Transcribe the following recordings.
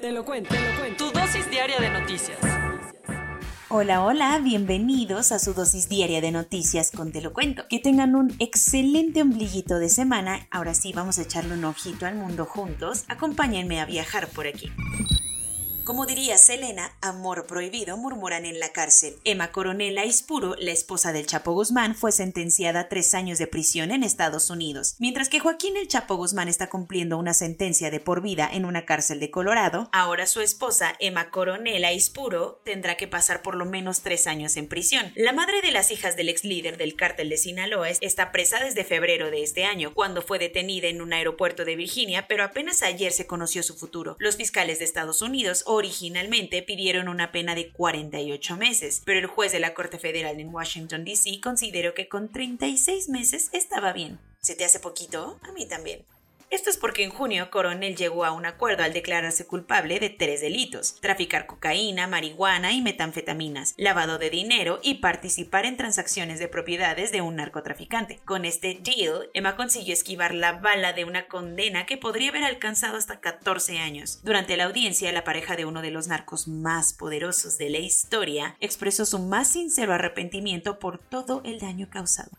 Te lo cuento, te lo cuento. Tu dosis diaria de noticias. Hola, hola, bienvenidos a su dosis diaria de noticias con Te lo cuento. Que tengan un excelente ombliguito de semana. Ahora sí, vamos a echarle un ojito al mundo juntos. Acompáñenme a viajar por aquí. Como diría Selena, amor prohibido murmuran en la cárcel. Emma Coronel Aispuro, la esposa del Chapo Guzmán, fue sentenciada a tres años de prisión en Estados Unidos, mientras que Joaquín el Chapo Guzmán está cumpliendo una sentencia de por vida en una cárcel de Colorado. Ahora su esposa, Emma Coronel Aispuro, tendrá que pasar por lo menos tres años en prisión. La madre de las hijas del ex líder del cártel de Sinaloa está presa desde febrero de este año, cuando fue detenida en un aeropuerto de Virginia, pero apenas ayer se conoció su futuro. Los fiscales de Estados Unidos originalmente pidieron una pena de 48 meses, pero el juez de la Corte Federal en Washington, D.C. consideró que con 36 meses estaba bien. ¿Se te hace poquito? A mí también. Esto es porque en junio Coronel llegó a un acuerdo al declararse culpable de tres delitos, traficar cocaína, marihuana y metanfetaminas, lavado de dinero y participar en transacciones de propiedades de un narcotraficante. Con este deal, Emma consiguió esquivar la bala de una condena que podría haber alcanzado hasta 14 años. Durante la audiencia, la pareja de uno de los narcos más poderosos de la historia expresó su más sincero arrepentimiento por todo el daño causado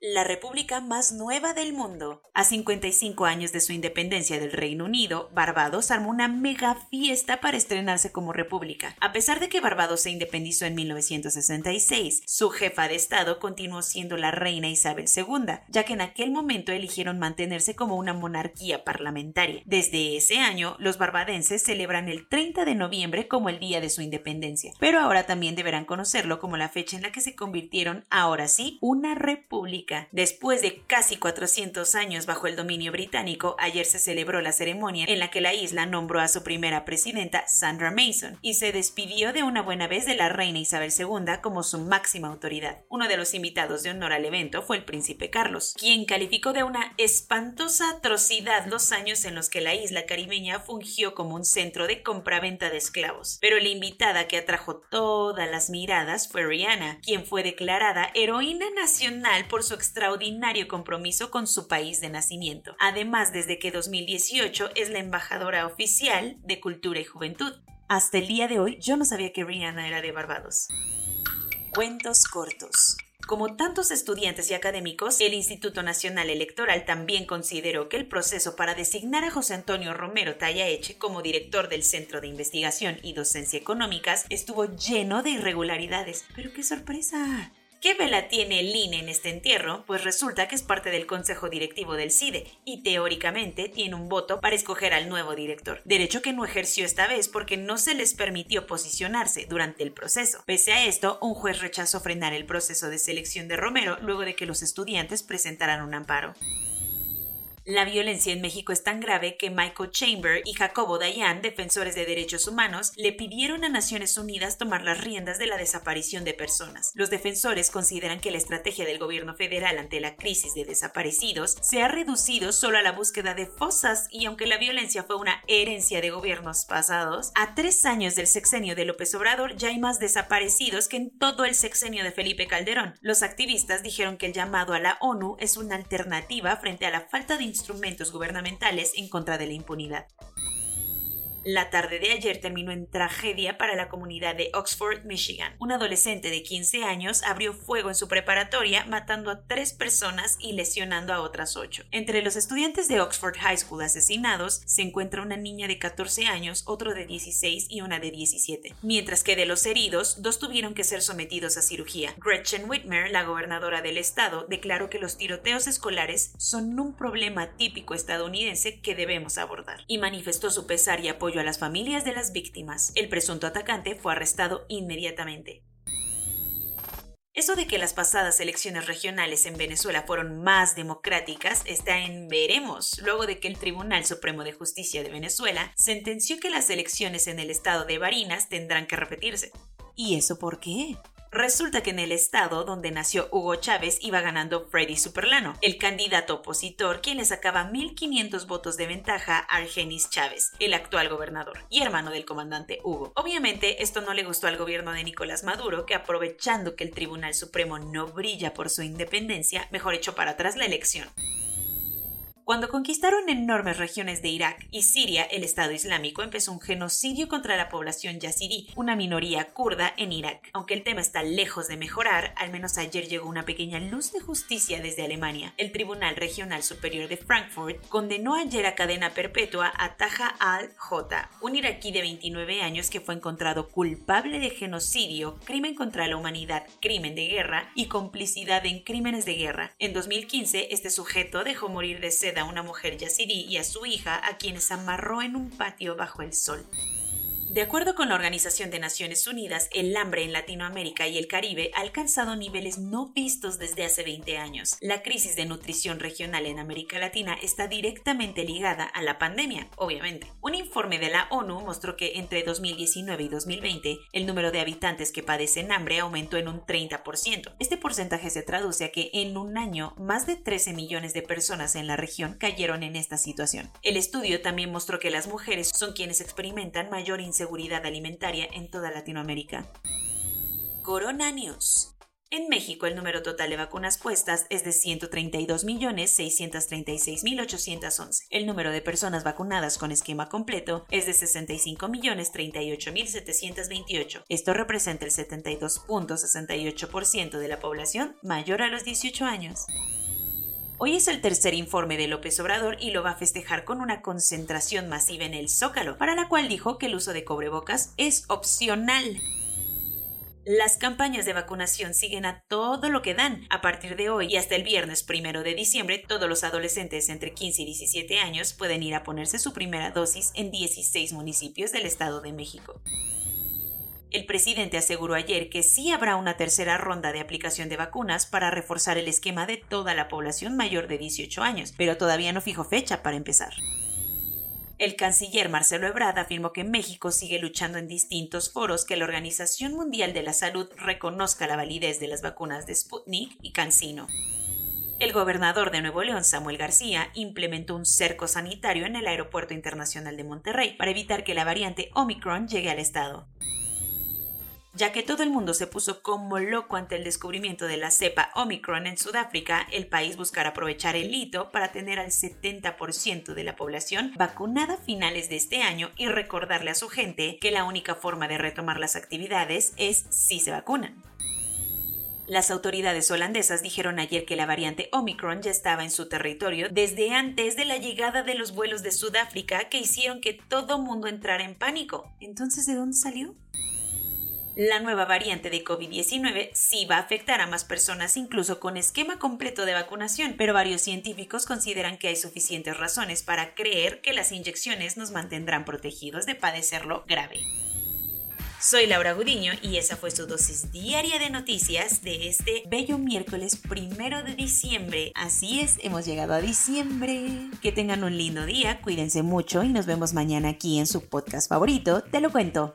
la república más nueva del mundo. A 55 años de su independencia del Reino Unido, Barbados armó una mega fiesta para estrenarse como república. A pesar de que Barbados se independizó en 1966, su jefa de Estado continuó siendo la reina Isabel II, ya que en aquel momento eligieron mantenerse como una monarquía parlamentaria. Desde ese año, los barbadenses celebran el 30 de noviembre como el día de su independencia, pero ahora también deberán conocerlo como la fecha en la que se convirtieron, ahora sí, una república. Después de casi 400 años bajo el dominio británico, ayer se celebró la ceremonia en la que la isla nombró a su primera presidenta, Sandra Mason, y se despidió de una buena vez de la reina Isabel II como su máxima autoridad. Uno de los invitados de honor al evento fue el príncipe Carlos, quien calificó de una espantosa atrocidad los años en los que la isla caribeña fungió como un centro de compraventa de esclavos. Pero la invitada que atrajo todas las miradas fue Rihanna, quien fue declarada heroína nacional por su extraordinario compromiso con su país de nacimiento. Además, desde que 2018 es la embajadora oficial de Cultura y Juventud. Hasta el día de hoy yo no sabía que Rihanna era de Barbados. Cuentos cortos. Como tantos estudiantes y académicos, el Instituto Nacional Electoral también consideró que el proceso para designar a José Antonio Romero Tallaeche como director del Centro de Investigación y Docencia Económicas estuvo lleno de irregularidades. ¡Pero qué sorpresa! ¿Qué vela tiene el INE en este entierro? Pues resulta que es parte del consejo directivo del CIDE y teóricamente tiene un voto para escoger al nuevo director, derecho que no ejerció esta vez porque no se les permitió posicionarse durante el proceso. Pese a esto, un juez rechazó frenar el proceso de selección de Romero luego de que los estudiantes presentaran un amparo. La violencia en México es tan grave que Michael Chamber y Jacobo Dayan, defensores de derechos humanos, le pidieron a Naciones Unidas tomar las riendas de la desaparición de personas. Los defensores consideran que la estrategia del gobierno federal ante la crisis de desaparecidos se ha reducido solo a la búsqueda de fosas y aunque la violencia fue una herencia de gobiernos pasados, a tres años del sexenio de López Obrador ya hay más desaparecidos que en todo el sexenio de Felipe Calderón. Los activistas dijeron que el llamado a la ONU es una alternativa frente a la falta de instrumentos gubernamentales en contra de la impunidad. La tarde de ayer terminó en tragedia para la comunidad de Oxford, Michigan. Un adolescente de 15 años abrió fuego en su preparatoria, matando a tres personas y lesionando a otras ocho. Entre los estudiantes de Oxford High School asesinados se encuentra una niña de 14 años, otro de 16 y una de 17. Mientras que de los heridos, dos tuvieron que ser sometidos a cirugía. Gretchen Whitmer, la gobernadora del estado, declaró que los tiroteos escolares son un problema típico estadounidense que debemos abordar y manifestó su pesar y apoyo a las familias de las víctimas. El presunto atacante fue arrestado inmediatamente. Eso de que las pasadas elecciones regionales en Venezuela fueron más democráticas está en veremos, luego de que el Tribunal Supremo de Justicia de Venezuela sentenció que las elecciones en el estado de Barinas tendrán que repetirse. ¿Y eso por qué? Resulta que en el estado donde nació Hugo Chávez iba ganando Freddy Superlano, el candidato opositor quien le sacaba 1.500 votos de ventaja a Argenis Chávez, el actual gobernador y hermano del comandante Hugo. Obviamente esto no le gustó al gobierno de Nicolás Maduro, que aprovechando que el Tribunal Supremo no brilla por su independencia, mejor echó para atrás la elección. Cuando conquistaron enormes regiones de Irak y Siria, el Estado Islámico empezó un genocidio contra la población yazidí, una minoría kurda en Irak. Aunque el tema está lejos de mejorar, al menos ayer llegó una pequeña luz de justicia desde Alemania. El Tribunal Regional Superior de Frankfurt condenó ayer a cadena perpetua a Taha al-Jota, un iraquí de 29 años que fue encontrado culpable de genocidio, crimen contra la humanidad, crimen de guerra y complicidad en crímenes de guerra. En 2015, este sujeto dejó morir de sed a una mujer yazidí y a su hija, a quienes amarró en un patio bajo el sol. De acuerdo con la Organización de Naciones Unidas, el hambre en Latinoamérica y el Caribe ha alcanzado niveles no vistos desde hace 20 años. La crisis de nutrición regional en América Latina está directamente ligada a la pandemia, obviamente. Un informe de la ONU mostró que entre 2019 y 2020 el número de habitantes que padecen hambre aumentó en un 30%. Este porcentaje se traduce a que en un año más de 13 millones de personas en la región cayeron en esta situación. El estudio también mostró que las mujeres son quienes experimentan mayor inseguridad seguridad alimentaria en toda Latinoamérica. Corona News. En México, el número total de vacunas puestas es de 132.636.811. El número de personas vacunadas con esquema completo es de 65.038.728. Esto representa el 72.68% de la población mayor a los 18 años. Hoy es el tercer informe de López Obrador y lo va a festejar con una concentración masiva en el Zócalo, para la cual dijo que el uso de cobrebocas es opcional. Las campañas de vacunación siguen a todo lo que dan. A partir de hoy y hasta el viernes primero de diciembre, todos los adolescentes entre 15 y 17 años pueden ir a ponerse su primera dosis en 16 municipios del Estado de México. El presidente aseguró ayer que sí habrá una tercera ronda de aplicación de vacunas para reforzar el esquema de toda la población mayor de 18 años, pero todavía no fijó fecha para empezar. El canciller Marcelo Ebrard afirmó que México sigue luchando en distintos foros que la Organización Mundial de la Salud reconozca la validez de las vacunas de Sputnik y CanSino. El gobernador de Nuevo León, Samuel García, implementó un cerco sanitario en el Aeropuerto Internacional de Monterrey para evitar que la variante Omicron llegue al estado ya que todo el mundo se puso como loco ante el descubrimiento de la cepa Omicron en Sudáfrica, el país buscará aprovechar el hito para tener al 70% de la población vacunada a finales de este año y recordarle a su gente que la única forma de retomar las actividades es si se vacunan. Las autoridades holandesas dijeron ayer que la variante Omicron ya estaba en su territorio desde antes de la llegada de los vuelos de Sudáfrica que hicieron que todo mundo entrara en pánico. Entonces, ¿de dónde salió? La nueva variante de COVID-19 sí va a afectar a más personas incluso con esquema completo de vacunación, pero varios científicos consideran que hay suficientes razones para creer que las inyecciones nos mantendrán protegidos de padecerlo grave. Soy Laura Gudiño y esa fue su dosis diaria de noticias de este bello miércoles primero de diciembre. Así es, hemos llegado a diciembre. Que tengan un lindo día, cuídense mucho y nos vemos mañana aquí en su podcast favorito, Te lo cuento.